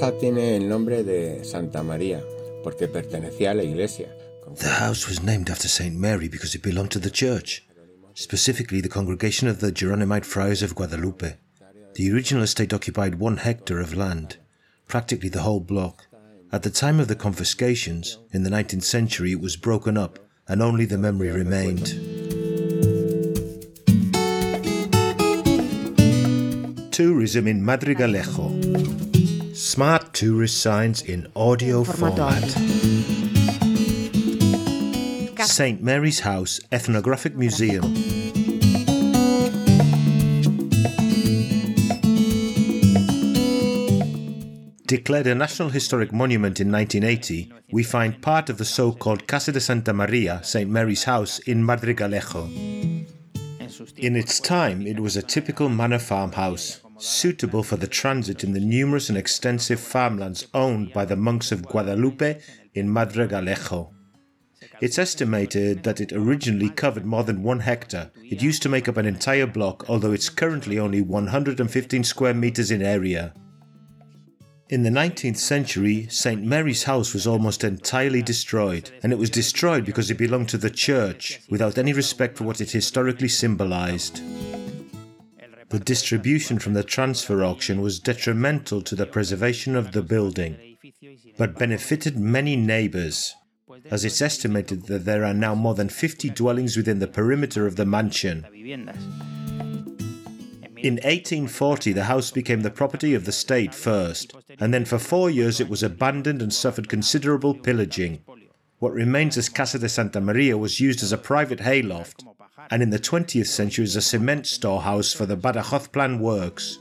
casa tiene el nombre de Santa María porque pertenecía a la iglesia. The house was named after St. Mary because it belonged to the church, specifically the congregation of the Geronimite Friars of Guadalupe. The original estate occupied one hectare of land, practically the whole block. At the time of the confiscations, in the 19th century, it was broken up and only the memory remained. Tourism in Madrigalejo. Smart tourist signs in audio format. St. Mary's House Ethnographic Museum. Declared a National Historic Monument in 1980, we find part of the so called Casa de Santa Maria, St. Mary's House, in Madrigalejo. In its time, it was a typical manor farmhouse, suitable for the transit in the numerous and extensive farmlands owned by the monks of Guadalupe in Madrigalejo. It's estimated that it originally covered more than one hectare. It used to make up an entire block, although it's currently only 115 square meters in area. In the 19th century, St. Mary's house was almost entirely destroyed, and it was destroyed because it belonged to the church, without any respect for what it historically symbolized. The distribution from the transfer auction was detrimental to the preservation of the building, but benefited many neighbors, as it's estimated that there are now more than 50 dwellings within the perimeter of the mansion. In 1840, the house became the property of the state first, and then for four years it was abandoned and suffered considerable pillaging. What remains as Casa de Santa Maria was used as a private hayloft, and in the 20th century as a cement storehouse for the Badajoz Plan works.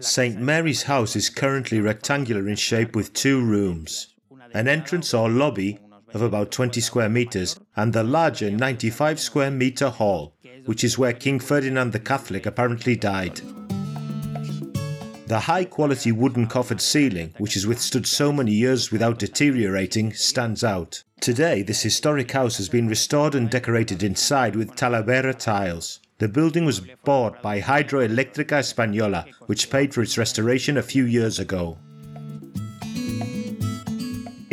St. Mary's house is currently rectangular in shape with two rooms an entrance or lobby of about 20 square meters, and the larger 95 square meter hall, which is where King Ferdinand the Catholic apparently died. The high quality wooden coffered ceiling, which has withstood so many years without deteriorating, stands out. Today, this historic house has been restored and decorated inside with Talavera tiles. The building was bought by Hidroelectrica Española, which paid for its restoration a few years ago.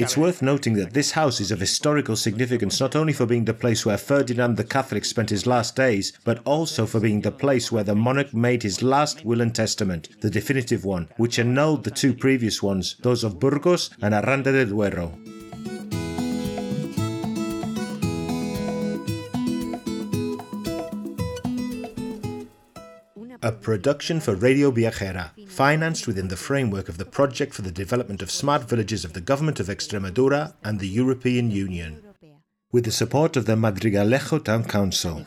It's worth noting that this house is of historical significance not only for being the place where Ferdinand the Catholic spent his last days, but also for being the place where the monarch made his last will and testament, the definitive one, which annulled the two previous ones, those of Burgos and Aranda de Duero. A production for Radio Viajera, financed within the framework of the Project for the Development of Smart Villages of the Government of Extremadura and the European Union, with the support of the Madrigalejo Town Council.